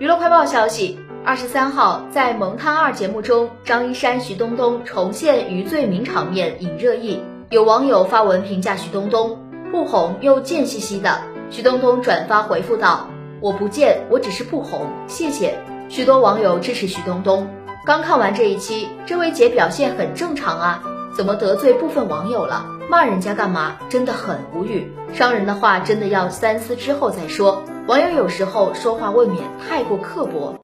娱乐快报消息，二十三号在《萌探二》节目中，张一山、徐冬冬重现余罪名场面引热议，有网友发文评价徐冬冬不红又贱兮兮的，徐冬冬转发回复道：“我不贱，我只是不红，谢谢。”许多网友支持徐冬冬。刚看完这一期，这位姐表现很正常啊，怎么得罪部分网友了？骂人家干嘛？真的很无语。伤人的话真的要三思之后再说。网友有时候说话未免太过刻薄。